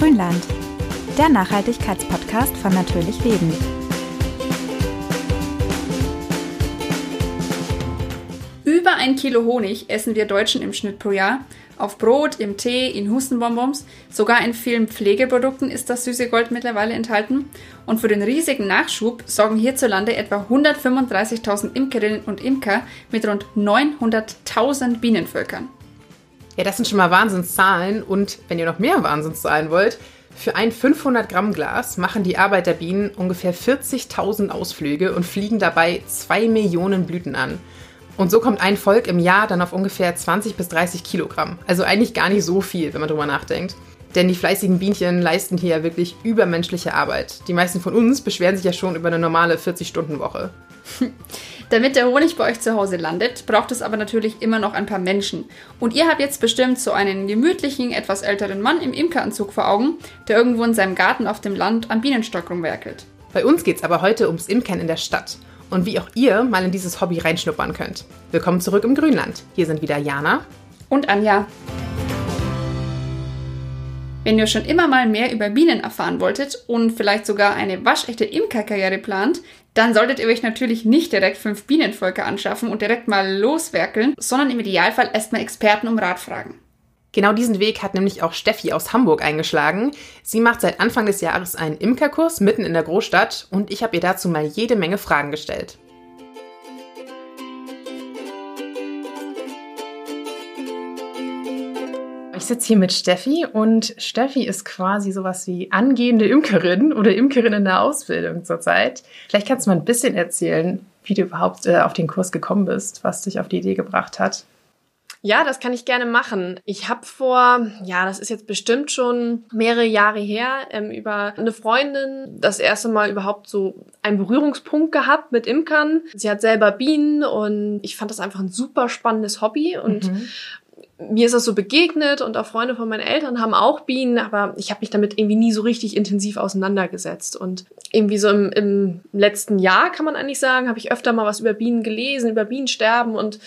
Grünland, der Nachhaltigkeitspodcast von Natürlich Leben. Über ein Kilo Honig essen wir Deutschen im Schnitt pro Jahr. Auf Brot, im Tee, in Hustenbonbons, sogar in vielen Pflegeprodukten ist das süße Gold mittlerweile enthalten. Und für den riesigen Nachschub sorgen hierzulande etwa 135.000 Imkerinnen und Imker mit rund 900.000 Bienenvölkern. Ja, das sind schon mal Wahnsinnszahlen. Und wenn ihr noch mehr Wahnsinnszahlen wollt, für ein 500 Gramm Glas machen die Arbeiterbienen ungefähr 40.000 Ausflüge und fliegen dabei 2 Millionen Blüten an. Und so kommt ein Volk im Jahr dann auf ungefähr 20 bis 30 Kilogramm. Also eigentlich gar nicht so viel, wenn man drüber nachdenkt. Denn die fleißigen Bienchen leisten hier ja wirklich übermenschliche Arbeit. Die meisten von uns beschweren sich ja schon über eine normale 40-Stunden-Woche. Damit der Honig bei euch zu Hause landet, braucht es aber natürlich immer noch ein paar Menschen. Und ihr habt jetzt bestimmt so einen gemütlichen, etwas älteren Mann im Imkeranzug vor Augen, der irgendwo in seinem Garten auf dem Land am Bienenstock rumwerkelt. Bei uns geht es aber heute ums Imkern in der Stadt und wie auch ihr mal in dieses Hobby reinschnuppern könnt. Willkommen zurück im Grünland. Hier sind wieder Jana und Anja. Wenn ihr schon immer mal mehr über Bienen erfahren wolltet und vielleicht sogar eine waschechte Imkerkarriere plant, dann solltet ihr euch natürlich nicht direkt fünf Bienenvölker anschaffen und direkt mal loswerkeln, sondern im Idealfall erstmal Experten um Rat fragen. Genau diesen Weg hat nämlich auch Steffi aus Hamburg eingeschlagen. Sie macht seit Anfang des Jahres einen Imkerkurs mitten in der Großstadt und ich habe ihr dazu mal jede Menge Fragen gestellt. Ich sitze hier mit Steffi und Steffi ist quasi sowas wie angehende Imkerin oder Imkerin in der Ausbildung zurzeit. Vielleicht kannst du mal ein bisschen erzählen, wie du überhaupt äh, auf den Kurs gekommen bist, was dich auf die Idee gebracht hat. Ja, das kann ich gerne machen. Ich habe vor, ja, das ist jetzt bestimmt schon mehrere Jahre her, ähm, über eine Freundin das erste Mal überhaupt so einen Berührungspunkt gehabt mit Imkern. Sie hat selber Bienen und ich fand das einfach ein super spannendes Hobby und mhm mir ist das so begegnet und auch Freunde von meinen Eltern haben auch Bienen, aber ich habe mich damit irgendwie nie so richtig intensiv auseinandergesetzt. Und irgendwie so im, im letzten Jahr, kann man eigentlich sagen, habe ich öfter mal was über Bienen gelesen, über Bienensterben und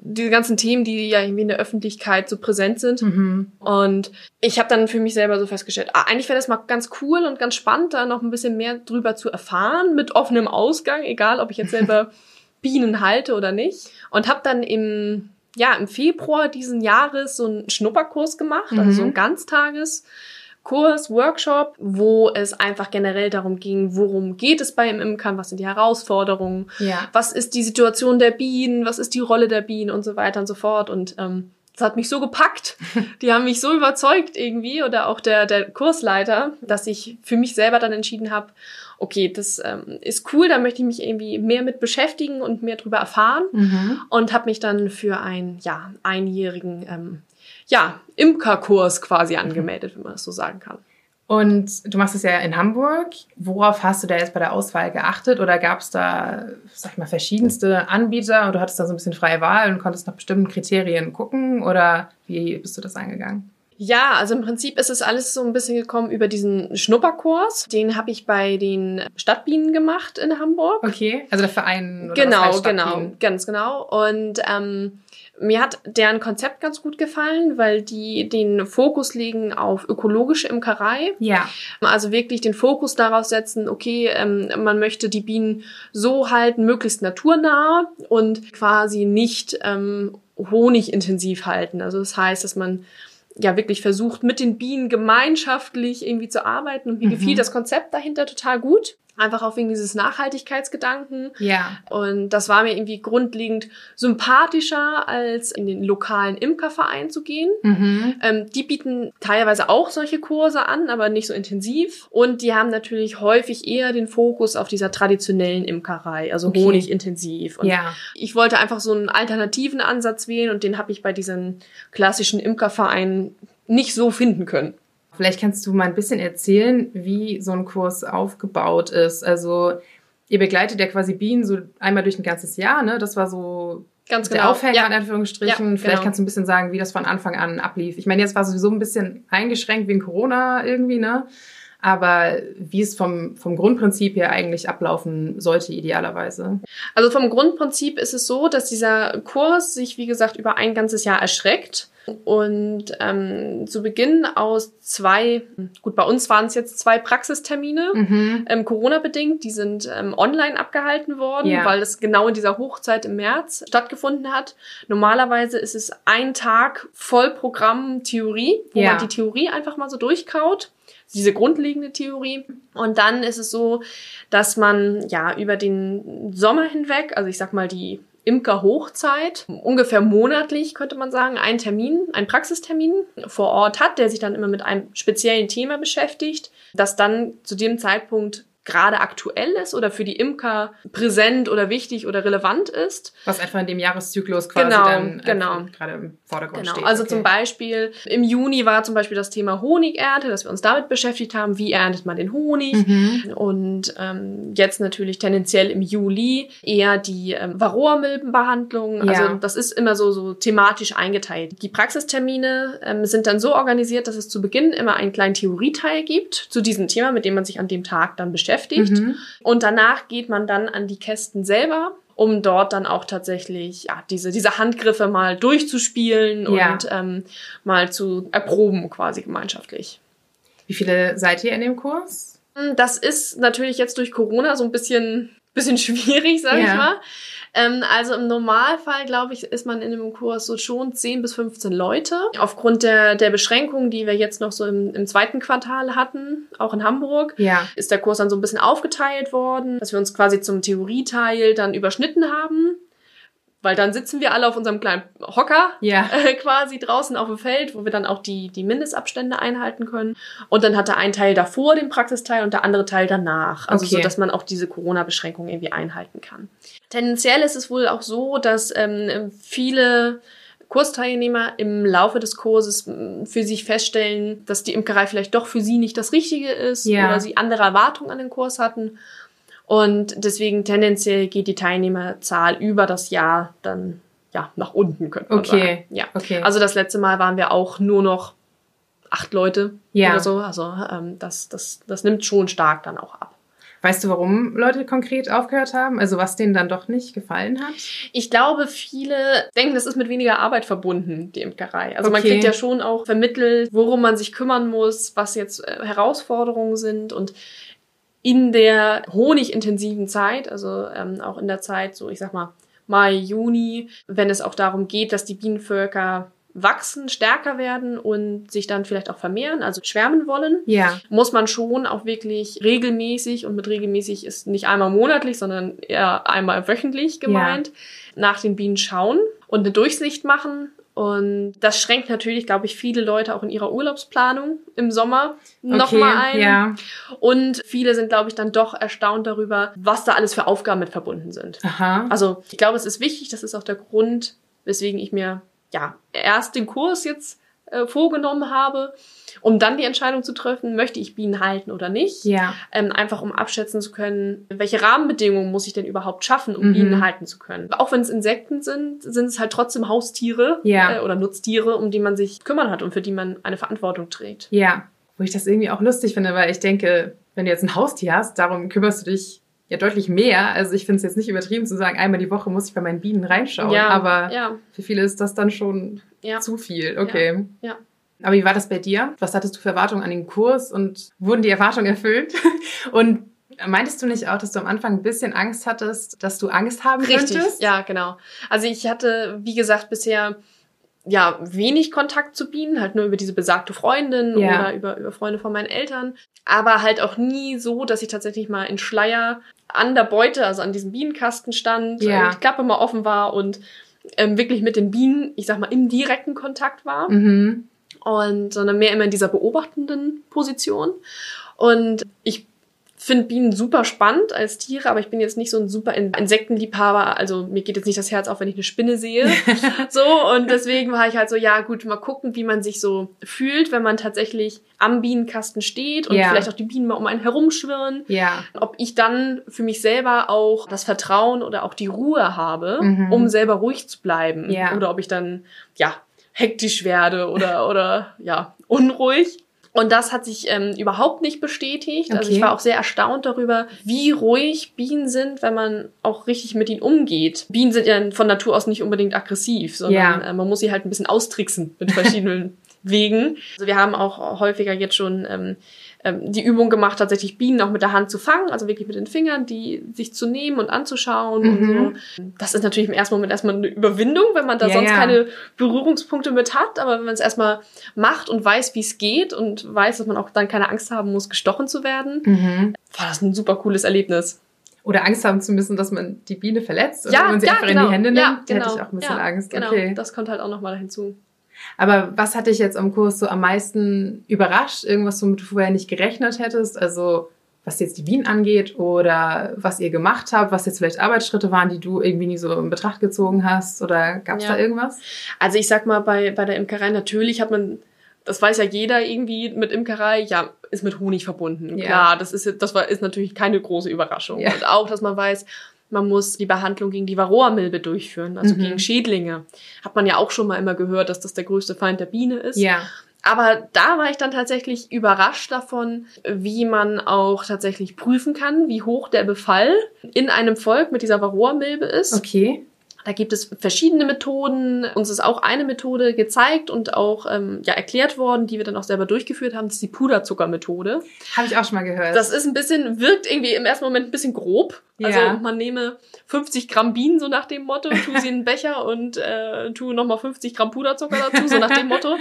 diese ganzen Themen, die ja irgendwie in der Öffentlichkeit so präsent sind. Mhm. Und ich habe dann für mich selber so festgestellt, ah, eigentlich wäre das mal ganz cool und ganz spannend, da noch ein bisschen mehr drüber zu erfahren, mit offenem Ausgang, egal ob ich jetzt selber Bienen halte oder nicht. Und habe dann im ja, im Februar diesen Jahres so einen Schnupperkurs gemacht, mhm. also so ein mhm. Ganztages. Kurs, Workshop, wo es einfach generell darum ging, worum geht es bei im Imkern, was sind die Herausforderungen, ja. was ist die Situation der Bienen, was ist die Rolle der Bienen und so weiter und so fort. Und ähm, das hat mich so gepackt. Die haben mich so überzeugt irgendwie oder auch der, der Kursleiter, dass ich für mich selber dann entschieden habe, okay, das ähm, ist cool, da möchte ich mich irgendwie mehr mit beschäftigen und mehr drüber erfahren mhm. und habe mich dann für einen ja einjährigen ähm, ja Imkerkurs quasi angemeldet, wenn man das so sagen kann. Und du machst es ja in Hamburg. Worauf hast du da jetzt bei der Auswahl geachtet? Oder gab es da, sag ich mal, verschiedenste Anbieter und du hattest da so ein bisschen freie Wahl und konntest nach bestimmten Kriterien gucken? Oder wie bist du das angegangen? Ja, also im Prinzip ist es alles so ein bisschen gekommen über diesen Schnupperkurs. Den habe ich bei den Stadtbienen gemacht in Hamburg. Okay, also der Verein. Oder genau, genau, ganz genau. Und ähm, mir hat deren Konzept ganz gut gefallen, weil die den Fokus legen auf ökologische Imkerei. Ja. Also wirklich den Fokus darauf setzen, okay, ähm, man möchte die Bienen so halten, möglichst naturnah und quasi nicht ähm, honigintensiv halten. Also das heißt, dass man ja wirklich versucht, mit den Bienen gemeinschaftlich irgendwie zu arbeiten. Und mir mhm. gefiel das Konzept dahinter total gut. Einfach auch wegen dieses Nachhaltigkeitsgedanken. Ja. Und das war mir irgendwie grundlegend sympathischer, als in den lokalen Imkerverein zu gehen. Mhm. Ähm, die bieten teilweise auch solche Kurse an, aber nicht so intensiv. Und die haben natürlich häufig eher den Fokus auf dieser traditionellen Imkerei, also okay. honigintensiv. Und ja. ich wollte einfach so einen alternativen Ansatz wählen und den habe ich bei diesen klassischen Imkervereinen nicht so finden können. Vielleicht kannst du mal ein bisschen erzählen, wie so ein Kurs aufgebaut ist. Also ihr begleitet ja quasi Bienen so einmal durch ein ganzes Jahr, ne? Das war so Ganz der genau. Aufhänger ja. in Anführungsstrichen. Ja, Vielleicht genau. kannst du ein bisschen sagen, wie das von Anfang an ablief. Ich meine, jetzt war es sowieso ein bisschen eingeschränkt wegen Corona irgendwie, ne? Aber wie es vom, vom Grundprinzip her eigentlich ablaufen sollte, idealerweise. Also vom Grundprinzip ist es so, dass dieser Kurs sich, wie gesagt, über ein ganzes Jahr erschreckt. Und ähm, zu Beginn aus zwei, gut, bei uns waren es jetzt zwei Praxistermine, Mhm. ähm, Corona-bedingt, die sind ähm, online abgehalten worden, Ja. weil es genau in dieser Hochzeit im März stattgefunden hat. Normalerweise ist es ein Tag Vollprogramm Theorie, wo Ja. man die Theorie einfach mal so durchkaut. Diese grundlegende Theorie. Und dann ist es so, dass man ja über den Sommer hinweg, also ich sag mal die Imker-Hochzeit, ungefähr monatlich könnte man sagen, einen Termin, einen Praxistermin vor Ort hat, der sich dann immer mit einem speziellen Thema beschäftigt, das dann zu dem Zeitpunkt gerade aktuell ist oder für die Imker präsent oder wichtig oder relevant ist. Was einfach in dem Jahreszyklus quasi Genau, dann genau. einfach gerade Vordergrund Genau, steht. also okay. zum Beispiel im Juni war zum Beispiel das Thema Honigernte, dass wir uns damit beschäftigt haben, wie erntet man den Honig. Mhm. Und ähm, jetzt natürlich tendenziell im Juli eher die ähm, Varroa-Milbenbehandlung. Ja. Also das ist immer so, so thematisch eingeteilt. Die Praxistermine ähm, sind dann so organisiert, dass es zu Beginn immer einen kleinen Theorieteil gibt zu diesem Thema, mit dem man sich an dem Tag dann beschäftigt. Mhm. Und danach geht man dann an die Kästen selber, um dort dann auch tatsächlich ja, diese, diese Handgriffe mal durchzuspielen Ja. und ähm, mal zu erproben quasi gemeinschaftlich. Wie viele seid ihr in dem Kurs? Das ist natürlich jetzt durch Corona so ein bisschen, bisschen schwierig, sag Ja. ich mal. Ähm, also im Normalfall, glaube ich, ist man in einem Kurs so schon 10 bis 15 Leute. Aufgrund der, der Beschränkungen, die wir jetzt noch so im, im zweiten Quartal hatten, auch in Hamburg, Ja. ist der Kurs dann so ein bisschen aufgeteilt worden, dass wir uns quasi zum Theorieteil dann überschnitten haben. Weil dann sitzen wir alle auf unserem kleinen Hocker Ja. äh, quasi draußen auf dem Feld, wo wir dann auch die, die Mindestabstände einhalten können. Und dann hat der ein Teil davor den Praxisteil und der andere Teil danach. Also Okay. so, dass man auch diese Corona-Beschränkungen irgendwie einhalten kann. Tendenziell ist es wohl auch so, dass ähm, viele Kursteilnehmer im Laufe des Kurses für sich feststellen, dass die Imkerei vielleicht doch für sie nicht das Richtige ist Ja. oder sie andere Erwartungen an den Kurs hatten. Und deswegen tendenziell geht die Teilnehmerzahl über das Jahr dann ja nach unten, könnte man Okay. sagen. Ja. Okay. Also das letzte Mal waren wir auch nur noch acht Leute Ja. oder so. Also ähm, das, das, das nimmt schon stark dann auch ab. Weißt du, warum Leute konkret aufgehört haben? Also was denen dann doch nicht gefallen hat? Ich glaube, viele denken, das ist mit weniger Arbeit verbunden, die Imkerei. Also man Okay. kriegt ja schon auch vermittelt, worum man sich kümmern muss, was jetzt äh, Herausforderungen sind und in der honigintensiven Zeit, also ähm, auch in der Zeit, so ich sag mal Mai, Juni, wenn es auch darum geht, dass die Bienenvölker wachsen, stärker werden und sich dann vielleicht auch vermehren, also schwärmen wollen, Ja. muss man schon auch wirklich regelmäßig und mit regelmäßig ist nicht einmal monatlich, sondern eher einmal wöchentlich gemeint, nach den Bienen schauen und eine Durchsicht machen. Und das schränkt natürlich, glaube ich, viele Leute auch in ihrer Urlaubsplanung im Sommer nochmal ein. Ja. Und viele sind, glaube ich, dann doch erstaunt darüber, was da alles für Aufgaben mit verbunden sind. Aha. Also ich glaube, es ist wichtig, das ist auch der Grund, weswegen ich mir ja erst den Kurs jetzt äh, vorgenommen habe, um dann die Entscheidung zu treffen, möchte ich Bienen halten oder nicht. Ja. Ähm, einfach um abschätzen zu können, welche Rahmenbedingungen muss ich denn überhaupt schaffen, um Mhm. Bienen halten zu können. Auch wenn es Insekten sind, sind es halt trotzdem Haustiere Ja. äh, oder Nutztiere, um die man sich kümmern hat und für die man eine Verantwortung trägt. Ja. Wo ich das irgendwie auch lustig finde, weil ich denke, wenn du jetzt ein Haustier hast, darum kümmerst du dich ja deutlich mehr. Also ich finde es jetzt nicht übertrieben zu sagen, einmal die Woche muss ich bei meinen Bienen reinschauen. ja, aber ja, für viele ist das dann schon ja. zu viel. Okay. Ja. Aber wie war das bei dir? Was hattest du für Erwartungen an den Kurs und wurden die Erwartungen erfüllt? Und meintest du nicht auch, dass du am Anfang ein bisschen Angst hattest, dass du Angst haben Richtig, könntest? ja, genau. Also ich hatte, wie gesagt, bisher ja wenig Kontakt zu Bienen, halt nur über diese besagte Freundin Ja. oder über, über Freunde von meinen Eltern, aber halt auch nie so, dass ich tatsächlich mal in Schleier an der Beute, also an diesem Bienenkasten stand, Ja. äh, die Klappe mal offen war und ähm, wirklich mit den Bienen, ich sag mal, im direkten Kontakt war Mhm. und sondern mehr immer in dieser beobachtenden Position. Und ich finde Bienen super spannend als Tiere, aber ich bin jetzt nicht so ein super In- Insektenliebhaber. Also mir geht jetzt nicht das Herz auf, wenn ich eine Spinne sehe. so, und deswegen war ich halt so, ja gut, mal gucken, wie man sich so fühlt, wenn man tatsächlich am Bienenkasten steht und Ja. vielleicht auch die Bienen mal um einen herumschwirren. Ja. Ob ich dann für mich selber auch das Vertrauen oder auch die Ruhe habe, Mhm. um selber ruhig zu bleiben. Ja. Oder ob ich dann, ja, hektisch werde oder, oder, ja, unruhig. Und das hat sich ähm, überhaupt nicht bestätigt. Also ich Okay. war auch sehr erstaunt darüber, wie ruhig Bienen sind, wenn man auch richtig mit ihnen umgeht. Bienen sind ja von Natur aus nicht unbedingt aggressiv, sondern Ja. äh, man muss sie halt ein bisschen austricksen mit verschiedenen Wegen. Also wir haben auch häufiger jetzt schon ähm, ähm, die Übung gemacht, tatsächlich Bienen auch mit der Hand zu fangen, also wirklich mit den Fingern, die sich zu nehmen und anzuschauen Mhm. und so. Das ist natürlich im ersten Moment erstmal eine Überwindung, wenn man da Ja, sonst ja. keine Berührungspunkte mit hat, aber wenn man es erstmal macht und weiß, wie es geht und weiß, dass man auch dann keine Angst haben muss, gestochen zu werden, Mhm. war das ein super cooles Erlebnis. Oder Angst haben zu müssen, dass man die Biene verletzt. Und Ja, wenn man sie ja, einfach genau. in die Hände nimmt, ja, genau. hätte ich auch ein bisschen Angst. Genau, Okay. das kommt halt auch nochmal hinzu. Aber was hat dich jetzt am Kurs so am meisten überrascht? Irgendwas, womit du vorher nicht gerechnet hättest? Also was jetzt die Bienen angeht oder was ihr gemacht habt, was jetzt vielleicht Arbeitsschritte waren, die du irgendwie nie so in Betracht gezogen hast? Oder gab es Ja. da irgendwas? Also ich sag mal, bei, bei der Imkerei natürlich hat man, das weiß ja jeder irgendwie mit Imkerei, ja, ist mit Honig verbunden. Ja. Klar, das ist, das war, ist natürlich keine große Überraschung. Ja. Und auch, dass man weiß, man muss die Behandlung gegen die Varroa-Milbe durchführen, also Mhm. gegen Schädlinge. Hat man ja auch schon mal immer gehört, dass das der größte Feind der Biene ist. Ja. Aber da war ich dann tatsächlich überrascht davon, wie man auch tatsächlich prüfen kann, wie hoch der Befall in einem Volk mit dieser Varroa-Milbe ist. Okay. Da gibt es verschiedene Methoden. Uns ist auch eine Methode gezeigt und auch ähm, ja, erklärt worden, die wir dann auch selber durchgeführt haben. Das ist die Puderzuckermethode. Habe ich auch schon mal gehört. Das ist ein bisschen, wirkt irgendwie im ersten Moment ein bisschen grob. Also Ja. man nehme 50 Gramm Bienen, so nach dem Motto, tu sie in einen Becher und äh, tu nochmal 50 Gramm Puderzucker dazu, so nach dem Motto.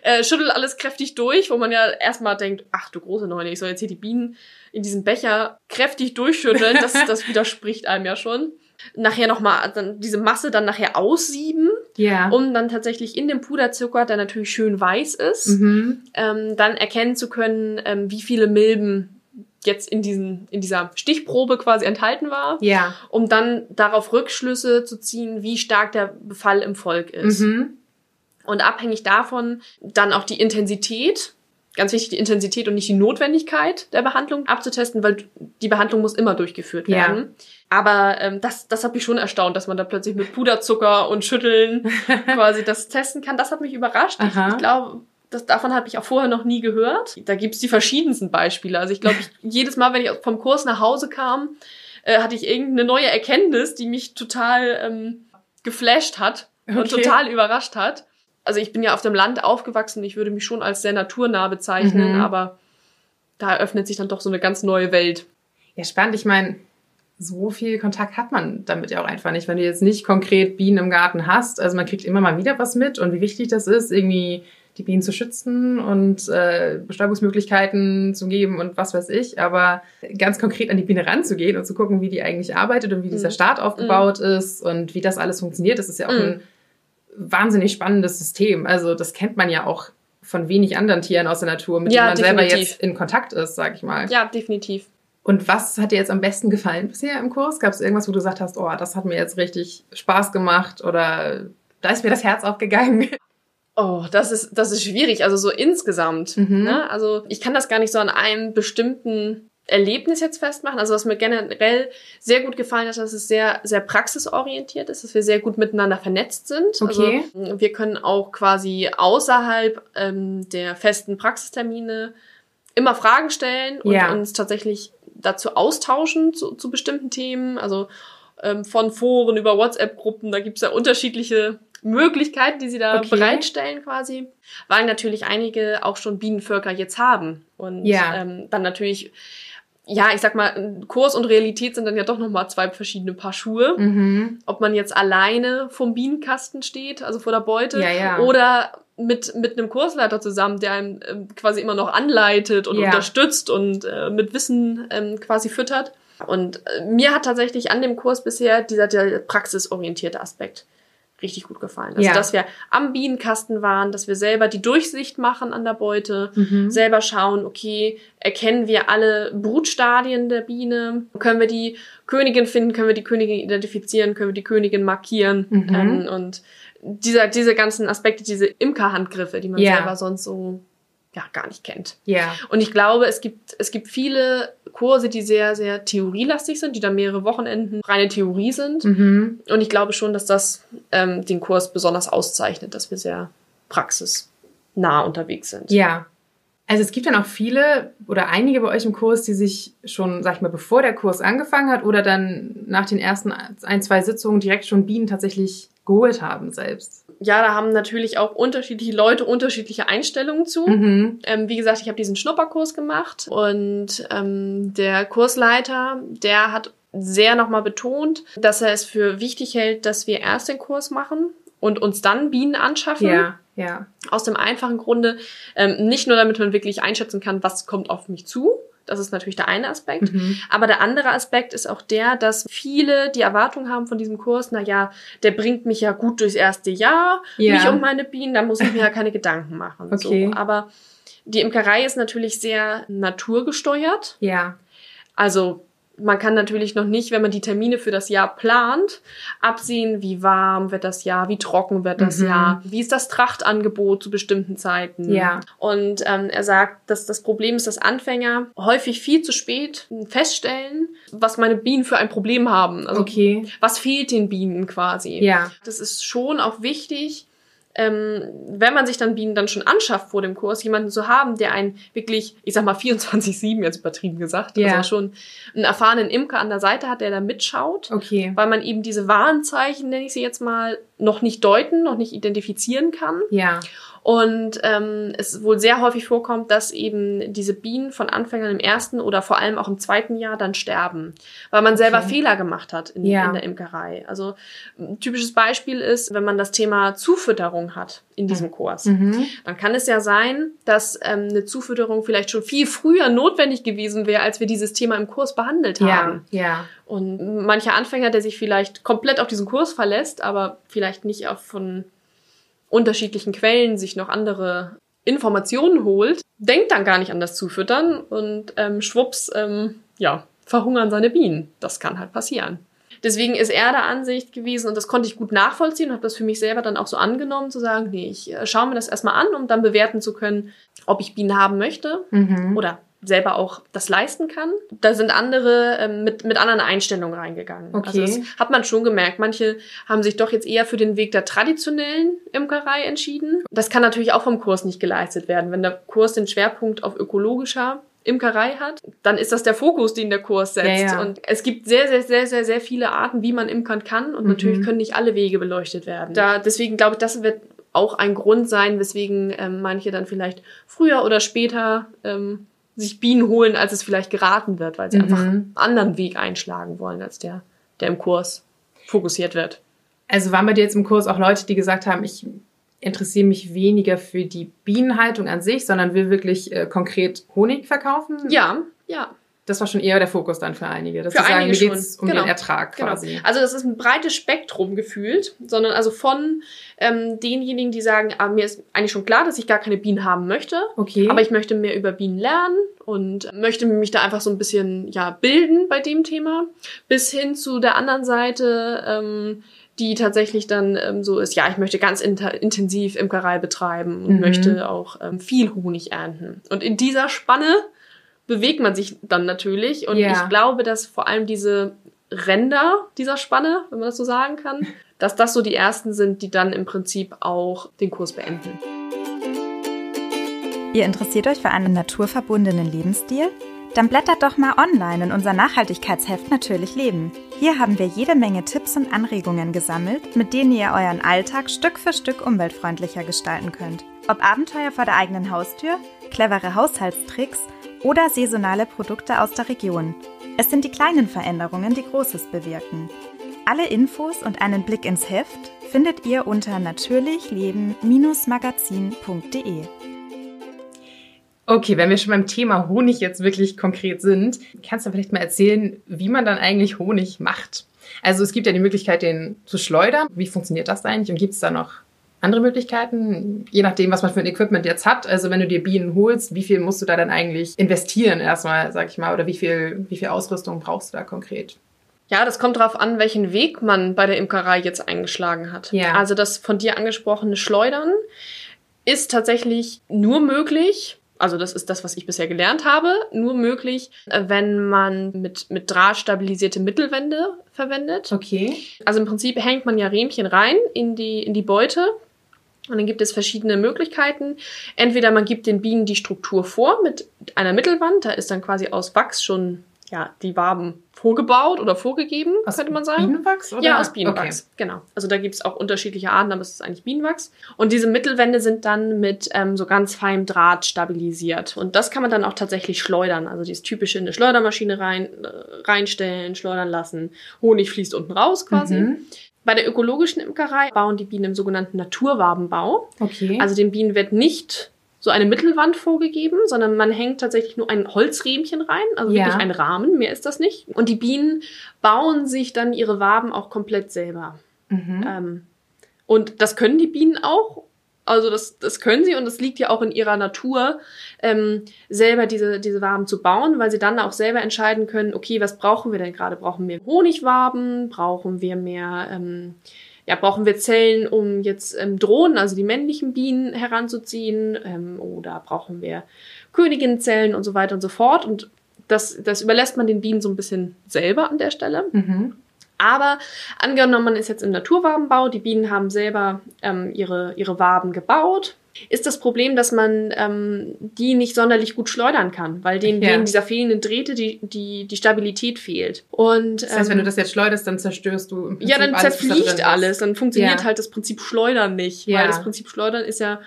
Äh, schüttel alles kräftig durch, wo man ja erstmal denkt, ach du große Neune, ich soll jetzt hier die Bienen in diesem Becher kräftig durchschütteln. Das, das widerspricht einem ja schon. Nachher nochmal dann diese Masse dann nachher aussieben, ja. um dann tatsächlich in dem Puderzucker, der natürlich schön weiß ist, mhm. ähm, dann erkennen zu können, ähm, wie viele Milben jetzt in, diesen, in dieser Stichprobe quasi enthalten war, Ja. um dann darauf Rückschlüsse zu ziehen, wie stark der Befall im Volk ist. Mhm. Und abhängig davon dann auch die Intensität, ganz wichtig, die Intensität und nicht die Notwendigkeit der Behandlung abzutesten, weil die Behandlung muss immer durchgeführt Ja. werden. Aber ähm, das, das hat mich schon erstaunt, dass man da plötzlich mit Puderzucker und Schütteln quasi das testen kann. Das hat mich überrascht. Ich, Aha. ich glaube, das, davon habe ich auch vorher noch nie gehört. Da gibt's die verschiedensten Beispiele. Also ich glaube, ich, jedes Mal, wenn ich vom Kurs nach Hause kam, äh, hatte ich irgendeine neue Erkenntnis, die mich total ähm, geflasht hat und Okay. total überrascht hat. Also ich bin ja auf dem Land aufgewachsen, ich würde mich schon als sehr naturnah bezeichnen, Mhm. aber da eröffnet sich dann doch so eine ganz neue Welt. Ja, spannend. Ich meine, so viel Kontakt hat man damit ja auch einfach nicht, wenn du jetzt nicht konkret Bienen im Garten hast. Also man kriegt immer mal wieder was mit und wie wichtig das ist, irgendwie die Bienen zu schützen und äh, Bestäubungsmöglichkeiten zu geben und was weiß ich. Aber ganz konkret an die Biene ranzugehen und zu gucken, wie die eigentlich arbeitet und wie dieser Mhm. Staat aufgebaut ist und wie das alles funktioniert, das ist ja auch Mhm. ein wahnsinnig spannendes System. Also das kennt man ja auch von wenig anderen Tieren aus der Natur, mit Ja, denen man selber definitiv. jetzt in Kontakt ist, sag ich mal. Ja, definitiv. Und was hat dir jetzt am besten gefallen bisher im Kurs? Gab es irgendwas, wo du gesagt hast, oh, das hat mir jetzt richtig Spaß gemacht oder da ist mir das Herz aufgegangen? Oh, das ist, das ist schwierig, also so insgesamt. Mhm. Ne? Also ich kann das gar nicht so an einem bestimmten Erlebnis jetzt festmachen. Also was mir generell sehr gut gefallen hat, dass es sehr, sehr praxisorientiert ist, dass wir sehr gut miteinander vernetzt sind. Okay. Also wir können auch quasi außerhalb ähm, der festen Praxistermine immer Fragen stellen und Ja. uns tatsächlich dazu austauschen zu, zu bestimmten Themen. Also ähm, von Foren über WhatsApp-Gruppen, da gibt's ja unterschiedliche Möglichkeiten, die sie da Okay. bereitstellen quasi, weil natürlich einige auch schon Bienenvölker jetzt haben und Ja. ähm, dann natürlich ja, ich sag mal, Kurs und Realität sind dann ja doch nochmal zwei verschiedene Paar Schuhe. Mhm. Ob man jetzt alleine vom Bienenkasten steht, also vor der Beute, Ja, ja. oder mit, mit einem Kursleiter zusammen, der einen ähm, quasi immer noch anleitet und Ja. unterstützt und äh, mit Wissen ähm, quasi füttert. Und äh, mir hat tatsächlich an dem Kurs bisher dieser der praxisorientierte Aspekt richtig gut gefallen. Also, Ja. dass wir am Bienenkasten waren, dass wir selber die Durchsicht machen an der Beute, Mhm. selber schauen, okay, erkennen wir alle Brutstadien der Biene? Können wir die Königin finden? Können wir die Königin identifizieren? Können wir die Königin markieren? Mhm. Ähm, und dieser, diese ganzen Aspekte, diese Imkerhandgriffe, die man Ja. selber sonst so ja, gar nicht kennt. Ja. Und ich glaube, es gibt, es gibt viele Kurse, die sehr, sehr theorielastig sind, die dann mehrere Wochenenden reine Theorie sind. Mhm. Und ich glaube schon, dass das ähm, den Kurs besonders auszeichnet, dass wir sehr praxisnah unterwegs sind. Ja. Also es gibt dann auch viele oder einige bei euch im Kurs, die sich schon, sag ich mal, bevor der Kurs angefangen hat oder dann nach den ersten ein, zwei Sitzungen direkt schon Bienen tatsächlich geholt haben selbst. Ja, da haben natürlich auch unterschiedliche Leute unterschiedliche Einstellungen zu. Mhm. Ähm, wie gesagt, ich habe diesen Schnupperkurs gemacht und ähm, der Kursleiter, der hat sehr nochmal betont, dass er es für wichtig hält, dass wir erst den Kurs machen und uns dann Bienen anschaffen. Ja, ja. Aus dem einfachen Grunde, ähm, nicht nur damit man wirklich einschätzen kann, was kommt auf mich zu. Das ist natürlich der eine Aspekt. Mhm. Aber der andere Aspekt ist auch der, dass viele die Erwartung haben von diesem Kurs, na ja, der bringt mich ja gut durchs erste Jahr, Ja. mich um meine Bienen, da muss ich mir ja keine Gedanken machen. Okay. So. Aber die Imkerei ist natürlich sehr naturgesteuert. Ja. Also man kann natürlich noch nicht, wenn man die Termine für das Jahr plant, absehen, wie warm wird das Jahr, wie trocken wird das Mhm. Jahr, wie ist das Trachtangebot zu bestimmten Zeiten. Ja. Und ähm, er sagt, dass das Problem ist, dass Anfänger häufig viel zu spät feststellen, was meine Bienen für ein Problem haben. Also Okay. was fehlt den Bienen quasi. Ja. Das ist schon auch wichtig, ähm, wenn man sich dann Bienen dann schon anschafft vor dem Kurs, jemanden zu haben, der einen wirklich, ich sag mal 24-7 jetzt übertrieben gesagt, Ja. also schon einen erfahrenen Imker an der Seite hat, der da mitschaut, Okay. weil man eben diese Warnzeichen, nenne ich sie jetzt mal, noch nicht deuten, noch nicht identifizieren kann. Ja. Und ähm, es wohl sehr häufig vorkommt, dass eben diese Bienen von Anfängern im ersten oder vor allem auch im zweiten Jahr dann sterben, weil man selber Okay. Fehler gemacht hat in, Ja. in der Imkerei. Also ein typisches Beispiel ist, wenn man das Thema Zufütterung hat in diesem Kurs. Mhm. Dann kann es ja sein, dass ähm, eine Zufütterung vielleicht schon viel früher notwendig gewesen wäre, als wir dieses Thema im Kurs behandelt haben. Ja. Ja. Und mancher Anfänger, der sich vielleicht komplett auf diesen Kurs verlässt, aber vielleicht nicht auch von unterschiedlichen Quellen sich noch andere Informationen holt, denkt dann gar nicht an das Zufüttern und ähm, schwupps, ähm, ja, verhungern seine Bienen. Das kann halt passieren. Deswegen ist er der Ansicht gewesen, und das konnte ich gut nachvollziehen und habe das für mich selber dann auch so angenommen, zu sagen, nee, ich äh, schaue mir das erstmal an, um dann bewerten zu können, ob ich Bienen haben möchte Mhm. oder selber auch das leisten kann. Da sind andere ähm, mit, mit anderen Einstellungen reingegangen. Okay. Also das hat man schon gemerkt. Manche haben sich doch jetzt eher für den Weg der traditionellen Imkerei entschieden. Das kann natürlich auch vom Kurs nicht geleistet werden. Wenn der Kurs den Schwerpunkt auf ökologischer Imkerei hat, dann ist das der Fokus, den der Kurs setzt. Ja, ja. Und es gibt sehr, sehr, sehr, sehr, sehr viele Arten, wie man imkern kann. Und Mhm. natürlich können nicht alle Wege beleuchtet werden. Da, deswegen glaube ich, das wird auch ein Grund sein, weswegen ähm, manche dann vielleicht früher oder später ähm, sich Bienen holen, als es vielleicht geraten wird, weil sie Mhm. einfach einen anderen Weg einschlagen wollen, als der, der im Kurs fokussiert wird. Also waren bei dir jetzt im Kurs auch Leute, die gesagt haben, ich interessiere mich weniger für die Bienenhaltung an sich, sondern will wirklich äh, konkret Honig verkaufen? Ja, ja. Das war schon eher der Fokus dann für einige. Dass Für sie sagen, einige mir schon. um Genau. den Ertrag Genau. quasi. Also das ist ein breites Spektrum gefühlt, sondern also von ähm, denjenigen, die sagen, ah, mir ist eigentlich schon klar, dass ich gar keine Bienen haben möchte, Okay. aber ich möchte mehr über Bienen lernen und möchte mich da einfach so ein bisschen ja bilden bei dem Thema, bis hin zu der anderen Seite, ähm, die tatsächlich dann ähm, so ist, ja, ich möchte ganz intensiv Imkerei betreiben und Mhm. möchte auch ähm, viel Honig ernten. Und in dieser Spanne bewegt man sich dann natürlich. Und Ja. ich glaube, dass vor allem diese Ränder dieser Spanne, wenn man das so sagen kann, dass das so die ersten sind, die dann im Prinzip auch den Kurs beenden. Ihr interessiert euch für einen naturverbundenen Lebensstil? Dann blättert doch mal online in unser Nachhaltigkeitsheft Natürlich Leben. Hier haben wir jede Menge Tipps und Anregungen gesammelt, mit denen ihr euren Alltag Stück für Stück umweltfreundlicher gestalten könnt. Ob Abenteuer vor der eigenen Haustür, clevere Haushaltstricks oder saisonale Produkte aus der Region. Es sind die kleinen Veränderungen, die Großes bewirken. Alle Infos und einen Blick ins Heft findet ihr unter natürlichleben-magazin.de. Okay, wenn wir schon beim Thema Honig jetzt wirklich konkret sind, kannst du vielleicht mal erzählen, wie man dann eigentlich Honig macht? Also es gibt ja die Möglichkeit, den zu schleudern. Wie funktioniert das eigentlich? Und gibt es da noch andere Möglichkeiten? Je nachdem, was man für ein Equipment jetzt hat. Also wenn du dir Bienen holst, wie viel musst du da dann eigentlich investieren erstmal, sag ich mal? Oder wie viel, wie viel Ausrüstung brauchst du da konkret? Ja, das kommt darauf an, welchen Weg man bei der Imkerei jetzt eingeschlagen hat. Ja. Also das von dir angesprochene Schleudern ist tatsächlich nur möglich, also das ist das, was ich bisher gelernt habe, nur möglich, äh, wenn man mit, mit Draht stabilisierte Mittelwände verwendet. Okay. Also im Prinzip hängt man ja Rähmchen rein in die, in die Beute Und dann gibt es verschiedene Möglichkeiten. Entweder man gibt den Bienen die Struktur vor mit einer Mittelwand, da ist dann quasi aus Wachs schon ja, die Waben vorgebaut oder vorgegeben, Aus könnte man sagen. Bienenwachs? Oder? Ja, aus Bienenwachs, genau. Also da gibt's auch unterschiedliche Arten, aber es ist eigentlich Bienenwachs. Und diese Mittelwände sind dann mit ähm, so ganz feinem Draht stabilisiert. Und das kann man dann auch tatsächlich schleudern. Also dieses typische in eine Schleudermaschine rein, äh, reinstellen, schleudern lassen. Honig fließt unten raus quasi. Mhm. Bei der ökologischen Imkerei bauen die Bienen im sogenannten Naturwabenbau. Okay. Also den Bienen wird nicht so eine Mittelwand vorgegeben, sondern man hängt tatsächlich nur ein Holzrähmchen rein, also Ja. wirklich ein Rahmen, mehr ist das nicht. Und die Bienen bauen sich dann ihre Waben auch komplett selber. mhm. Ähm, und das können die Bienen auch. Also das, das können sie und das liegt ja auch in ihrer Natur, ähm, selber diese, diese Waben zu bauen, weil sie dann auch selber entscheiden können, okay, was brauchen wir denn gerade? Brauchen wir Honigwaben? Brauchen wir mehr, ähm, ja, brauchen wir Zellen, um jetzt ähm, Drohnen, also die männlichen Bienen heranzuziehen? Ähm, oder brauchen wir Königinnenzellen und so weiter und so fort? Und das, das überlässt man den Bienen so ein bisschen selber an der Stelle. Mhm. Aber angenommen, man ist jetzt im Naturwabenbau, die Bienen haben selber ähm, ihre, ihre Waben gebaut, ist das Problem, dass man ähm, die nicht sonderlich gut schleudern kann, weil denen Ja. wegen dieser fehlenden Drähte die, die, die Stabilität fehlt. Und Das heißt, wenn ähm, du das jetzt schleuderst, dann zerstörst du im Prinzip ja, dann alles, zerfliegt alles, dann funktioniert Ja. halt das Prinzip Schleudern nicht, Ja. weil das Prinzip Schleudern ist ja,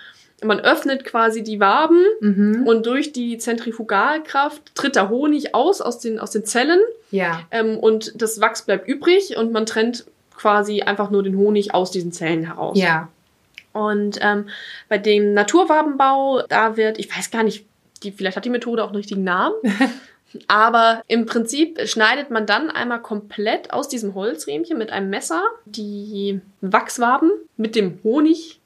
man öffnet quasi die Waben Mhm. und durch die Zentrifugalkraft tritt der Honig aus aus den, aus den Zellen Ja. ähm, und das Wachs bleibt übrig und man trennt quasi einfach nur den Honig aus diesen Zellen heraus. Ja. Und ähm, bei dem Naturwabenbau, da wird, ich weiß gar nicht, die, vielleicht hat die Methode auch einen richtigen Namen, aber im Prinzip schneidet man dann einmal komplett aus diesem Holzrähmchen mit einem Messer die Wachswaben mit dem Honig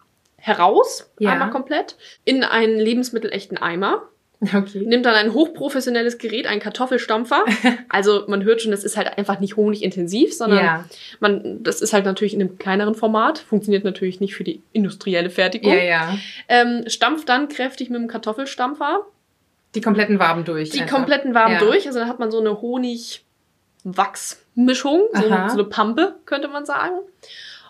heraus, Ja. einmal komplett, in einen lebensmittelechten Eimer Okay. nimmt dann ein hochprofessionelles Gerät, einen Kartoffelstampfer. Also man hört schon, das ist halt einfach nicht honigintensiv, sondern Ja. man, das ist halt natürlich in einem kleineren Format, funktioniert natürlich nicht für die industrielle Fertigung. Ja, ja. Ähm, stampft dann kräftig mit dem Kartoffelstampfer Die kompletten Waben durch. die einfach. kompletten Waben Ja. durch. Also dann hat man so eine Honig-Wachs-Mischung, so, so eine Pampe, könnte man sagen.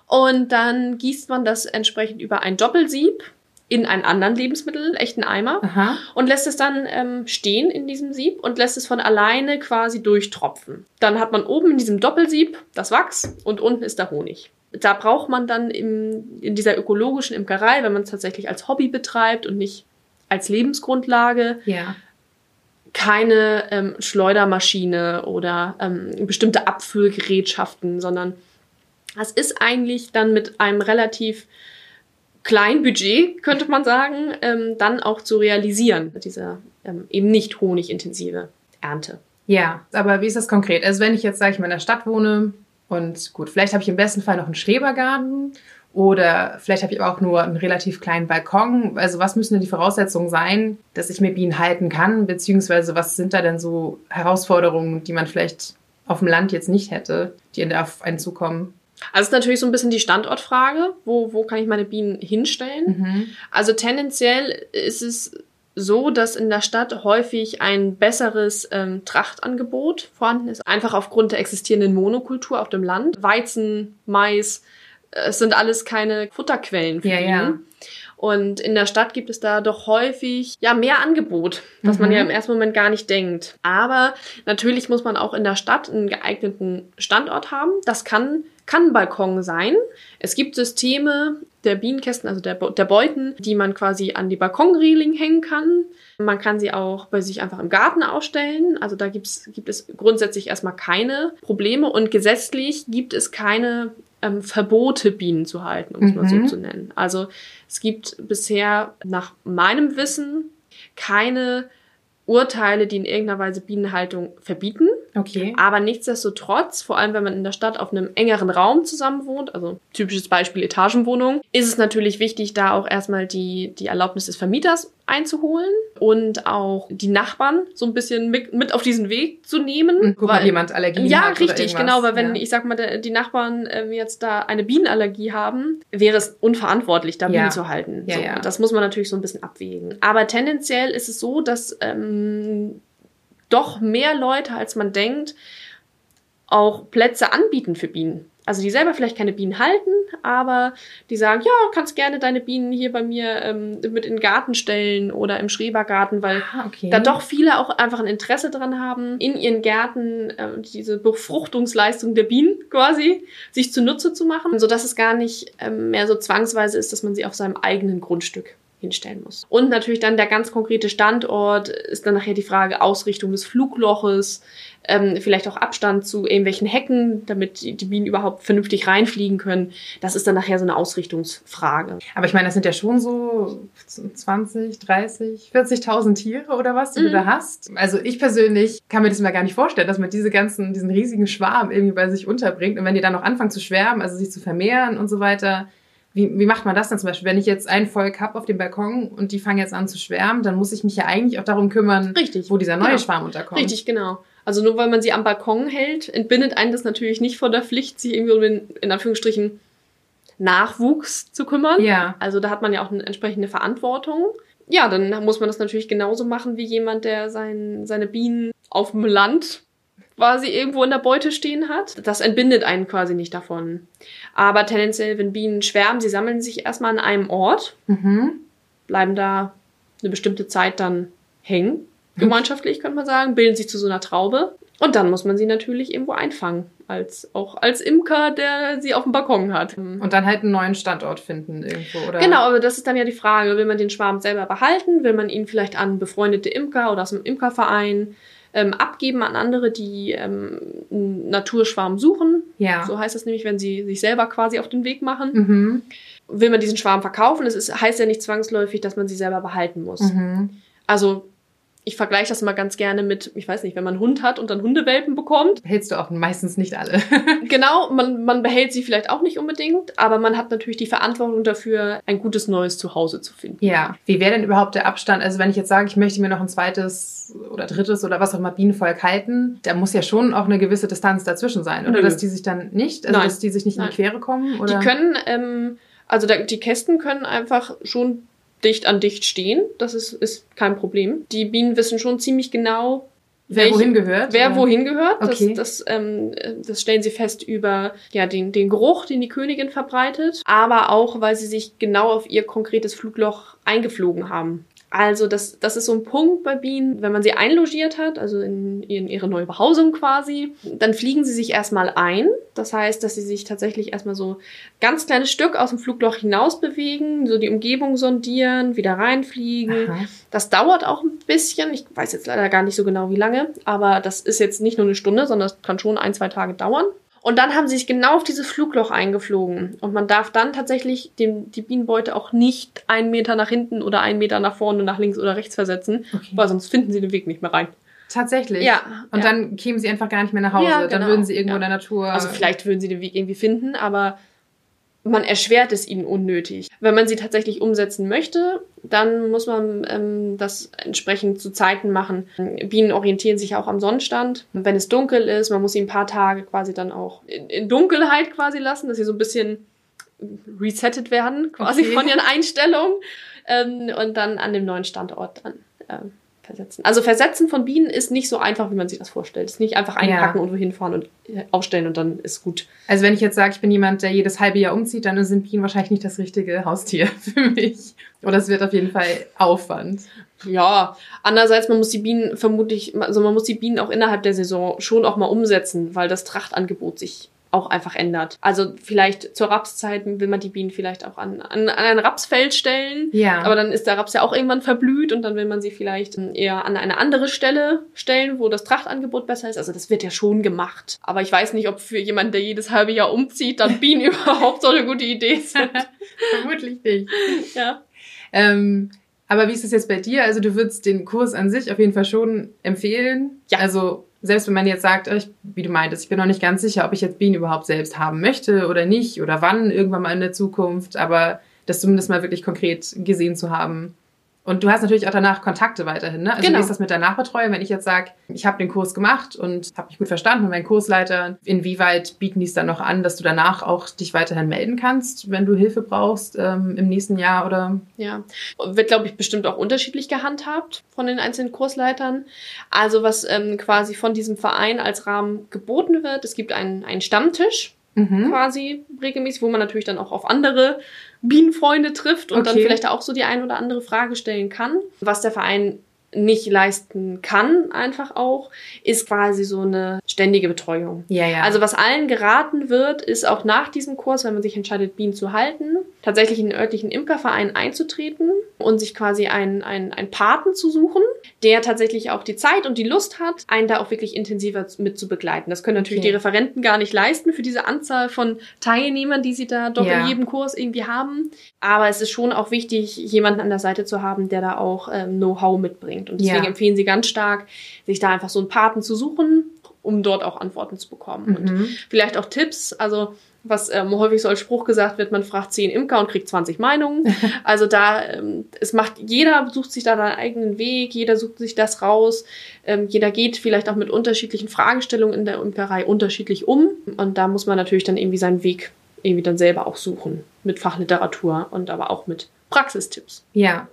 Und dann gießt man das entsprechend über ein Doppelsieb in einen anderen Lebensmittel, echten Eimer Aha. und lässt es dann ähm, stehen in diesem Sieb und lässt es von alleine quasi durchtropfen. Dann hat man oben in diesem Doppelsieb das Wachs und unten ist der Honig. Da braucht man dann im, in dieser ökologischen Imkerei, wenn man es tatsächlich als Hobby betreibt und nicht als Lebensgrundlage, Ja. keine ähm, Schleudermaschine oder ähm, bestimmte Abfüllgerätschaften, sondern das ist eigentlich dann mit einem relativ kleinen Budget, könnte man sagen, ähm, dann auch zu realisieren, diese ähm, eben nicht honigintensive Ernte. Ja, aber wie ist das konkret? Also wenn ich jetzt, sage ich mal, in der Stadt wohne und gut, vielleicht habe ich im besten Fall noch einen Schrebergarten oder vielleicht habe ich auch nur einen relativ kleinen Balkon. Also was müssen denn die Voraussetzungen sein, dass ich mir Bienen halten kann? Beziehungsweise was sind da denn so Herausforderungen, die man vielleicht auf dem Land jetzt nicht hätte, die auf einen zukommen? Also es ist natürlich so ein bisschen die Standortfrage, wo, wo kann ich meine Bienen hinstellen? Also tendenziell ist es so, dass in der Stadt häufig ein besseres ähm, Trachtangebot vorhanden ist, einfach aufgrund der existierenden Monokultur auf dem Land. Weizen, Mais, äh, es sind alles keine Futterquellen für Ja, Bienen. ja. Und in der Stadt gibt es da doch häufig ja mehr Angebot, was man Mhm. ja im ersten Moment gar nicht denkt. Aber natürlich muss man auch in der Stadt einen geeigneten Standort haben. Das kann kann ein Balkon sein. Es gibt Systeme der Bienenkästen, also der, der Beuten, die man quasi an die Balkonreling hängen kann. Man kann sie auch bei sich einfach im Garten aufstellen. Also da gibt's, gibt es grundsätzlich erstmal keine Probleme und gesetzlich gibt es keine ähm, Verbote, Bienen zu halten, um es mal so Mhm. zu nennen. Also es gibt bisher nach meinem Wissen keine Urteile, die in irgendeiner Weise Bienenhaltung verbieten. Okay. Aber nichtsdestotrotz, vor allem wenn man in der Stadt auf einem engeren Raum zusammen wohnt, also typisches Beispiel Etagenwohnung, ist es natürlich wichtig, da auch erstmal die, die Erlaubnis des Vermieters einzuholen und auch die Nachbarn so ein bisschen mit, mit auf diesen Weg zu nehmen. Guck mal, ob jemand Allergien ja, hat oder richtig, genau, weil wenn, Ja. ich sag mal, die Nachbarn ähm, jetzt da eine Bienenallergie haben, wäre es unverantwortlich, da Ja. Bienen zu halten. Ja, so, ja. Das muss man natürlich so ein bisschen abwägen. Aber tendenziell ist es so, dass ähm, doch mehr Leute, als man denkt, auch Plätze anbieten für Bienen. also die selber vielleicht keine Bienen halten, aber die sagen, ja, kannst gerne deine Bienen hier bei mir ähm, mit in den Garten stellen oder im Schrebergarten, weil Ah, okay. da doch viele auch einfach ein Interesse dran haben, in ihren Gärten äh, diese Befruchtungsleistung der Bienen quasi sich zunutze zu machen, sodass es gar nicht ähm, mehr so zwangsweise ist, dass man sie auf seinem eigenen Grundstück hinstellen muss. Und natürlich dann der ganz konkrete Standort ist dann nachher die Frage Ausrichtung des Flugloches, ähm, vielleicht auch Abstand zu irgendwelchen Hecken, damit die, Bienen überhaupt vernünftig reinfliegen können. Das ist dann nachher so eine Ausrichtungsfrage. Aber ich meine, das sind ja schon so 20, 30, 40.000 Tiere oder was, die du Mhm. da hast. Also ich persönlich kann mir das mal gar nicht vorstellen, dass man diese ganzen, diesen riesigen Schwarm irgendwie bei sich unterbringt. Und wenn die dann noch anfangen zu schwärmen, also sich zu vermehren und so weiter, wie, wie macht man das dann zum Beispiel? Wenn ich jetzt ein Volk habe auf dem Balkon und die fangen jetzt an zu schwärmen, dann muss ich mich ja eigentlich auch darum kümmern, Richtig. wo dieser neue Genau. Schwarm unterkommt. Richtig, genau. Also nur weil man sie am Balkon hält, entbindet einen das natürlich nicht von der Pflicht, sich irgendwie um den, in Anführungsstrichen, Nachwuchs zu kümmern. Ja. Also da hat man ja auch eine entsprechende Verantwortung. Ja, dann muss man das natürlich genauso machen wie jemand, der sein, seine Bienen auf dem Land quasi irgendwo in der Beute stehen hat. Das entbindet einen quasi nicht davon. Aber tendenziell, wenn Bienen schwärmen, sie sammeln sich erstmal an einem Ort, Mhm. bleiben da eine bestimmte Zeit dann hängen, gemeinschaftlich könnte man sagen, bilden sich zu so einer Traube. Und dann muss man sie natürlich irgendwo einfangen, als, auch als Imker, der sie auf dem Balkon hat. Und dann halt einen neuen Standort finden irgendwo, oder? Genau, aber das ist dann ja die Frage, will man den Schwarm selber behalten? Will man ihn vielleicht an befreundete Imker oder aus dem Imkerverein ähm, abgeben an andere, die ähm, einen Naturschwarm suchen? Ja. So heißt das nämlich, wenn sie sich selber quasi auf den Weg machen. Mhm. Will man diesen Schwarm verkaufen? Es ist, heißt ja nicht zwangsläufig, dass man sie selber behalten muss. Mhm. Also ich vergleiche das mal ganz gerne mit, ich weiß nicht, wenn man einen Hund hat und dann Hundewelpen bekommt. Hältst du auch meistens nicht alle. Genau, man, man behält sie vielleicht auch nicht unbedingt, aber man hat natürlich die Verantwortung dafür, ein gutes neues Zuhause zu finden. Ja. Wie wäre denn überhaupt der Abstand? Also wenn ich jetzt sage, ich möchte mir noch ein zweites oder drittes oder was auch immer Bienenvolk halten, da muss ja schon auch eine gewisse Distanz dazwischen sein, oder? Nö. Dass die sich dann nicht, also Nein. dass die sich nicht in Nein. die Quere kommen, oder? Die können, ähm, also da, die Kästen können einfach schon dicht an dicht stehen. Das ist, ist kein Problem. Die Bienen wissen schon ziemlich genau, wer welche- wohin gehört? Wer oder? wohin gehört, Okay. das, das, ähm, das stellen sie fest über ja, den, den Geruch, den die Königin verbreitet, aber auch, weil sie sich genau auf ihr konkretes Flugloch eingeflogen haben. Also das, das ist so ein Punkt bei Bienen, wenn man sie einlogiert hat, also in, in ihre neue Behausung quasi, dann fliegen sie sich erstmal ein. Das heißt, dass sie sich tatsächlich erstmal so ganz kleines Stück aus dem Flugloch hinaus bewegen, so die Umgebung sondieren, wieder reinfliegen. Aha. Das dauert auch ein bisschen. Ich weiß jetzt leider gar nicht so genau, wie lange. Aber das ist jetzt nicht nur eine Stunde, sondern das kann schon ein, zwei Tage dauern. Und dann haben sie sich genau auf dieses Flugloch eingeflogen. Und man darf dann tatsächlich dem, die Bienenbeute auch nicht einen Meter nach hinten oder einen Meter nach vorne, nach links oder rechts versetzen, Okay. weil sonst finden sie den Weg nicht mehr rein. Tatsächlich. Ja, Und ja. dann kämen sie einfach gar nicht mehr nach Hause. Ja, Dann genau. würden sie irgendwo Ja. in der Natur. Also vielleicht würden sie den Weg irgendwie finden, aber man erschwert es ihnen unnötig. Wenn man sie tatsächlich umsetzen möchte, dann muss man ähm, das entsprechend zu Zeiten machen. Bienen orientieren sich auch am Sonnenstand. Wenn es dunkel ist, man muss sie ein paar Tage quasi dann auch in, in Dunkelheit quasi lassen, dass sie so ein bisschen resettet werden, quasi Okay. von ihren Einstellungen. Ähm, und dann an dem neuen Standort dann ähm, versetzen. Also Versetzen von Bienen ist nicht so einfach, wie man sich das vorstellt. Es ist nicht einfach einpacken Ja. und wohin fahren und äh, aufstellen und dann ist gut. Also wenn ich jetzt sage, ich bin jemand, der jedes halbe Jahr umzieht, dann sind Bienen wahrscheinlich nicht das richtige Haustier für mich. Oder es wird auf jeden Fall Aufwand. Ja, andererseits, man muss die Bienen vermutlich, also man muss die Bienen auch innerhalb der Saison schon auch mal umsetzen, weil das Trachtangebot sich auch einfach ändert. Also vielleicht zur Rapszeit will man die Bienen vielleicht auch an, an, an ein Rapsfeld stellen. Ja. Aber dann ist der Raps ja auch irgendwann verblüht und dann will man sie vielleicht eher an eine andere Stelle stellen, wo das Trachtangebot besser ist. Also das wird ja schon gemacht. Aber ich weiß nicht, ob für jemanden, der jedes halbe Jahr umzieht, dann Bienen überhaupt so eine gute Idee sind. Vermutlich nicht. ja. Ähm, aber wie ist es jetzt bei dir? Also du würdest den Kurs an sich auf jeden Fall schon empfehlen. Ja. Also selbst wenn man jetzt sagt, ich, wie du meintest, ich bin noch nicht ganz sicher, ob ich jetzt Bienen überhaupt selbst haben möchte oder nicht oder wann irgendwann mal in der Zukunft, aber das zumindest mal wirklich konkret gesehen zu haben. Und du hast natürlich auch danach Kontakte weiterhin, ne? Also Genau. wie ist das mit der Nachbetreuung? Wenn ich jetzt sage, ich habe den Kurs gemacht und habe mich gut verstanden mit meinem Kursleiter, inwieweit bieten die es dann noch an, dass du danach auch dich weiterhin melden kannst, wenn du Hilfe brauchst ähm, im nächsten Jahr oder Ja, wird, glaube ich, bestimmt auch unterschiedlich gehandhabt von den einzelnen Kursleitern. Also was ähm, quasi von diesem Verein als Rahmen geboten wird, es gibt einen, einen Stammtisch, quasi regelmäßig, wo man natürlich dann auch auf andere Bienenfreunde trifft und dann Okay. vielleicht auch so die ein oder andere Frage stellen kann. Was der Verein nicht leisten kann, einfach auch, ist quasi so eine ständige Betreuung. Ja, ja. Also was allen geraten wird, ist auch nach diesem Kurs, wenn man sich entscheidet, Bienen zu halten, tatsächlich in den örtlichen Imkerverein einzutreten und sich quasi einen, einen, einen Paten zu suchen, der tatsächlich auch die Zeit und die Lust hat, einen da auch wirklich intensiver mit zu begleiten. Das können natürlich Okay. die Referenten gar nicht leisten für diese Anzahl von Teilnehmern, die sie da doch Ja. in jedem Kurs irgendwie haben. Aber es ist schon auch wichtig, jemanden an der Seite zu haben, der da auch ähm, Know-how mitbringt. Und deswegen Ja. empfehlen sie ganz stark, sich da einfach so einen Paten zu suchen, um dort auch Antworten zu bekommen. Und Mhm. vielleicht auch Tipps, also was ähm, häufig so als Spruch gesagt wird, man fragt zehn Imker und kriegt 20 Meinungen. Also da, ähm, es macht, jeder sucht sich da seinen eigenen Weg, jeder sucht sich das raus, ähm, jeder geht vielleicht auch mit unterschiedlichen Fragestellungen in der Imkerei unterschiedlich um. Und da muss man natürlich dann irgendwie seinen Weg irgendwie dann selber auch suchen. Mit Fachliteratur und aber auch mit Praxistipps. Ja.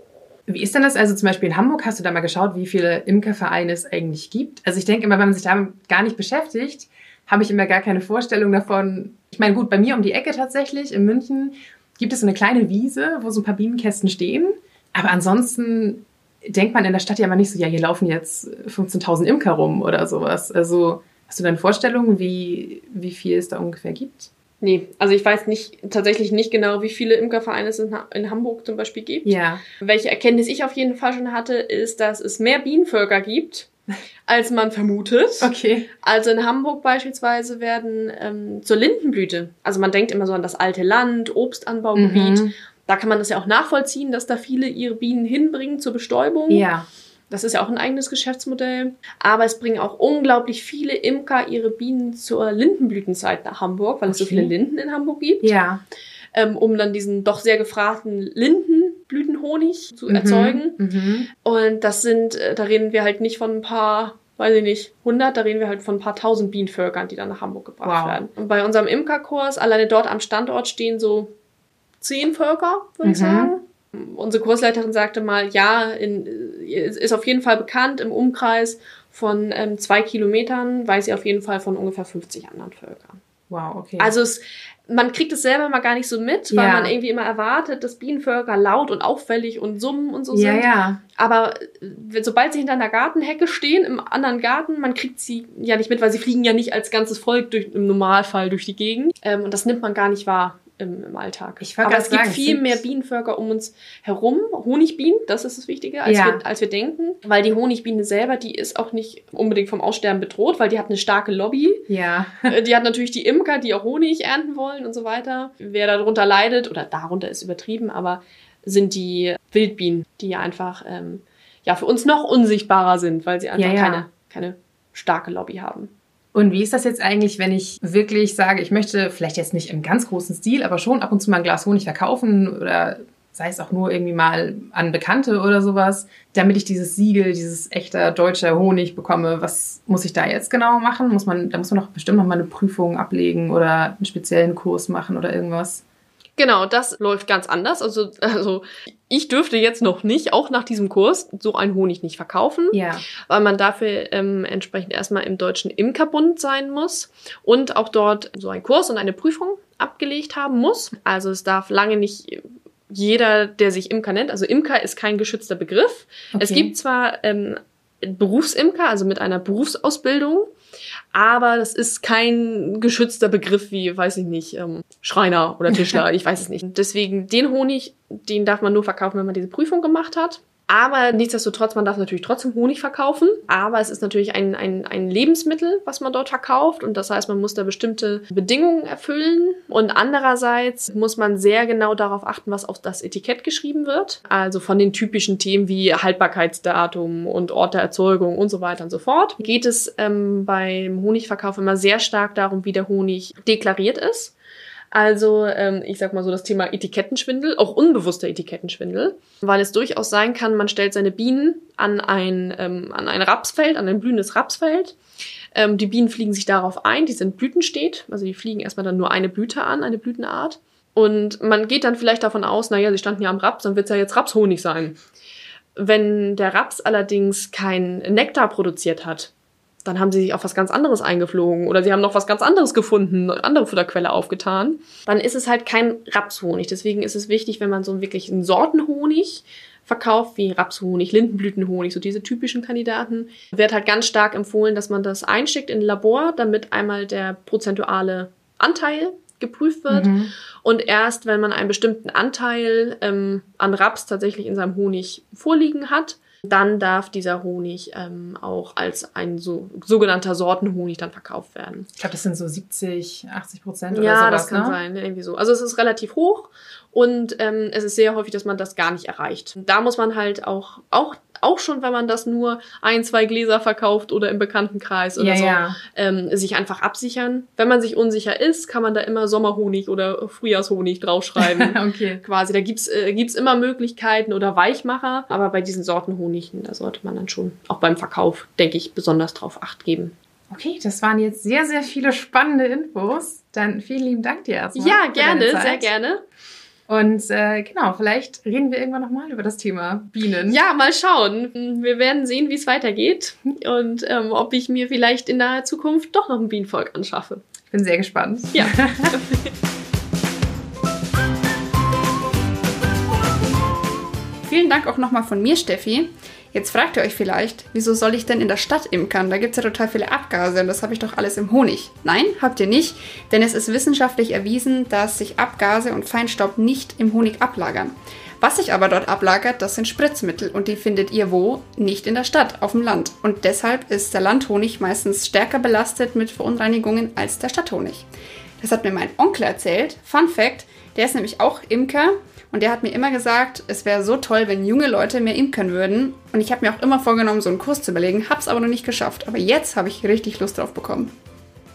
Wie ist denn das? Also zum Beispiel in Hamburg, hast du da mal geschaut, wie viele Imkervereine es eigentlich gibt? Also ich denke immer, wenn man sich damit gar nicht beschäftigt, habe ich immer gar keine Vorstellung davon. Ich meine, gut, bei mir um die Ecke tatsächlich, in München, gibt es so eine kleine Wiese, wo so ein paar Bienenkästen stehen. Aber ansonsten denkt man in der Stadt ja immer nicht so, ja, hier laufen jetzt 15.000 Imker rum oder sowas. Also hast du da eine Vorstellung, wie, wie viel es da ungefähr gibt? Nee, also ich weiß nicht, tatsächlich nicht genau, wie viele Imkervereine es in, in Hamburg zum Beispiel gibt. Ja. Welche Erkenntnis ich auf jeden Fall schon hatte, ist, dass es mehr Bienenvölker gibt, als man vermutet. Okay. Also in Hamburg beispielsweise werden ähm, zur Lindenblüte, also man denkt immer so an das alte Land, Obstanbaugebiet. Mhm. Da kann man das ja auch nachvollziehen, dass da viele ihre Bienen hinbringen zur Bestäubung. Ja. Das ist ja auch ein eigenes Geschäftsmodell. Aber es bringen auch unglaublich viele Imker ihre Bienen zur Lindenblütenzeit nach Hamburg, weil es so Okay. viele Linden in Hamburg gibt Ja. ähm, um dann diesen doch sehr gefragten Lindenblütenhonig zu Mhm. erzeugen. Mhm. Und das sind, äh, da reden wir halt nicht von ein paar, weiß ich nicht, 100, da reden wir halt von ein paar tausend Bienenvölkern, die dann nach Hamburg gebracht Wow. werden. Und bei unserem Imkerkurs, alleine dort am Standort stehen so zehn Völker, würde ich Mhm. sagen. Unsere Kursleiterin sagte mal, ja, in, es ist auf jeden Fall bekannt im Umkreis von ähm, zwei Kilometern, weiß sie auf jeden Fall von ungefähr 50 anderen Völkern. Wow, okay. Also es, man kriegt es selber mal gar nicht so mit, weil Ja. man irgendwie immer erwartet, dass Bienenvölker laut und auffällig und summen und so ja, sind. ja. Aber äh, sobald sie hinter einer Gartenhecke stehen, im anderen Garten, man kriegt sie ja nicht mit, weil sie fliegen ja nicht als ganzes Volk durch, im Normalfall durch die Gegend. Ähm, und das nimmt man gar nicht wahr im, im Alltag. Ich Aber es gibt sagen, es viel mehr Bienenvölker um uns herum. Honigbienen, das ist das Wichtige, als, Ja. wir, als wir denken. Weil die Honigbiene selber, die ist auch nicht unbedingt vom Aussterben bedroht, weil die hat eine starke Lobby. Ja. Äh, Die hat natürlich die Imker, die auch Honig ernten wollen und so weiter. Wer darunter leidet, oder darunter ist übertrieben, aber sind die Wildbienen, die ja einfach ähm, ja für uns noch unsichtbarer sind, weil sie einfach Ja, ja. keine, keine starke Lobby haben. Und wie ist das jetzt eigentlich, wenn ich wirklich sage, ich möchte vielleicht jetzt nicht im ganz großen Stil, aber schon ab und zu mal ein Glas Honig verkaufen oder sei es auch nur irgendwie mal an Bekannte oder sowas, damit ich dieses Siegel, dieses echter deutscher Honig bekomme. Was muss ich da jetzt genau machen? Muss man, da muss man doch bestimmt noch mal eine Prüfung ablegen oder einen speziellen Kurs machen oder irgendwas. Genau, das läuft ganz anders. Also, also ich dürfte jetzt noch nicht, auch nach diesem Kurs, so einen Honig nicht verkaufen. Ja. weil man dafür ähm, entsprechend erstmal im Deutschen Imkerbund sein muss und auch dort so einen Kurs und eine Prüfung abgelegt haben muss. Also es darf lange nicht jeder, der sich Imker nennt, also Imker ist kein geschützter Begriff. Es Okay. gibt zwar ähm, Berufsimker, also mit einer Berufsausbildung, aber das ist kein geschützter Begriff wie, weiß ich nicht, ähm, Schreiner oder Tischler, ich weiß es nicht. Deswegen den Honig, den darf man nur verkaufen, wenn man diese Prüfung gemacht hat. Aber nichtsdestotrotz, man darf natürlich trotzdem Honig verkaufen. Aber es ist natürlich ein, ein, ein Lebensmittel, was man dort verkauft. Und das heißt, man muss da bestimmte Bedingungen erfüllen. Und andererseits muss man sehr genau darauf achten, was auf das Etikett geschrieben wird. Also von den typischen Themen wie Haltbarkeitsdatum und Ort der Erzeugung und so weiter und so fort. Geht es ähm, beim Honigverkauf immer sehr stark darum, wie der Honig deklariert ist. Also, ähm, ich sag mal so, das Thema Etikettenschwindel, auch unbewusster Etikettenschwindel, weil es durchaus sein kann, man stellt seine Bienen an ein, ähm, an ein Rapsfeld, an ein blühendes Rapsfeld. Ähm, die Bienen fliegen sich darauf ein, die sind blütenstet, also die fliegen erstmal dann nur eine Blüte an, eine Blütenart. Und man geht dann vielleicht davon aus, naja, sie standen ja am Raps, dann wird es ja jetzt Rapshonig sein. Wenn der Raps allerdings kein Nektar produziert hat, dann haben sie sich auf was ganz anderes eingeflogen oder sie haben noch was ganz anderes gefunden, eine andere Futterquelle aufgetan. Dann ist es halt kein Rapshonig. Deswegen ist es wichtig, wenn man so einen wirklichen Sortenhonig verkauft, wie Rapshonig, Lindenblütenhonig, so diese typischen Kandidaten, wird halt ganz stark empfohlen, dass man das einschickt in ein Labor, damit einmal der prozentuale Anteil geprüft wird. Mhm. Und erst wenn man einen bestimmten Anteil ähm, an Raps tatsächlich in seinem Honig vorliegen hat, dann darf dieser Honig ähm, auch als ein so, sogenannter Sortenhonig dann verkauft werden. Ich glaube, das sind so 70, 80 Prozent oder ja, sowas. Ja, das kann ne? sein, irgendwie so. Also es ist relativ hoch und ähm, es ist sehr häufig, dass man das gar nicht erreicht. Da muss man halt auch, auch auch schon, wenn man das nur ein, zwei Gläser verkauft oder im Bekanntenkreis oder ja, so, ja. Ähm, sich einfach absichern. Wenn man sich unsicher ist, kann man da immer Sommerhonig oder Frühjahrshonig draufschreiben. okay. Quasi, da gibt's äh, gibt's immer Möglichkeiten oder Weichmacher, aber bei diesen Sorten Honigen, da sollte man dann schon auch beim Verkauf, denke ich, besonders drauf Acht geben. Okay, das waren jetzt sehr, sehr viele spannende Infos. Dann vielen lieben Dank dir erstmal. Ja, gerne, sehr gerne. Und äh, genau, vielleicht reden wir irgendwann nochmal über das Thema Bienen. Ja, mal schauen. Wir werden sehen, wie es weitergeht und ähm, ob ich mir vielleicht in naher Zukunft doch noch ein Bienenvolk anschaffe. Ich bin sehr gespannt. Ja. Vielen Dank auch nochmal von mir, Steffi. Jetzt fragt ihr euch vielleicht, wieso soll ich denn in der Stadt imkern? Da gibt es ja total viele Abgase und das habe ich doch alles im Honig. Nein, habt ihr nicht, denn es ist wissenschaftlich erwiesen, dass sich Abgase und Feinstaub nicht im Honig ablagern. Was sich aber dort ablagert, das sind Spritzmittel und die findet ihr wo? Nicht in der Stadt, auf dem Land. Und deshalb ist der Landhonig meistens stärker belastet mit Verunreinigungen als der Stadthonig. Das hat mir mein Onkel erzählt. Fun Fact, der ist nämlich auch Imker und der hat mir immer gesagt, es wäre so toll, wenn junge Leute mehr imkern würden. Und ich habe mir auch immer vorgenommen, so einen Kurs zu überlegen, hab's aber noch nicht geschafft. Aber jetzt habe ich richtig Lust drauf bekommen.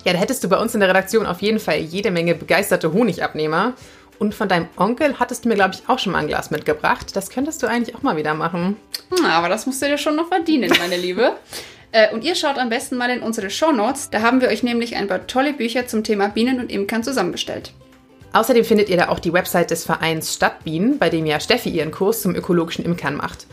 Ja, da hättest du bei uns in der Redaktion auf jeden Fall jede Menge begeisterte Honigabnehmer. Und von deinem Onkel hattest du mir, glaube ich, auch schon mal ein Glas mitgebracht. Das könntest du eigentlich auch mal wieder machen. Na, aber das musst du dir schon noch verdienen, meine Liebe. Äh, und ihr schaut am besten mal in unsere Show Notes. Da haben wir euch nämlich ein paar tolle Bücher zum Thema Bienen und Imkern zusammengestellt. Außerdem findet ihr da auch die Website des Vereins Stadtbienen, bei dem ja Steffi ihren Kurs zum ökologischen Imkern macht.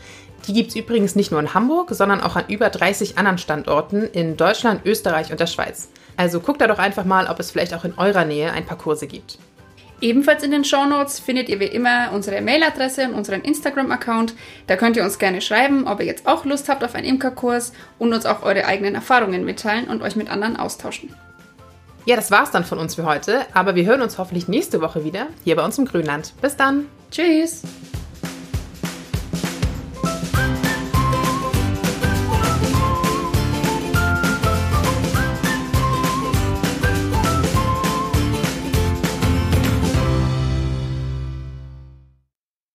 Die gibt es übrigens nicht nur in Hamburg, sondern auch an über 30 anderen Standorten in Deutschland, Österreich und der Schweiz. Also guckt da doch einfach mal, ob es vielleicht auch in eurer Nähe ein paar Kurse gibt. Ebenfalls in den Shownotes findet ihr wie immer unsere Mailadresse und unseren Instagram-Account. Da könnt ihr uns gerne schreiben, ob ihr jetzt auch Lust habt auf einen Imkerkurs und uns auch eure eigenen Erfahrungen mitteilen und euch mit anderen austauschen. Ja, das war's dann von uns für heute, aber wir hören uns hoffentlich nächste Woche wieder hier bei uns im Grünland. Bis dann. Tschüss.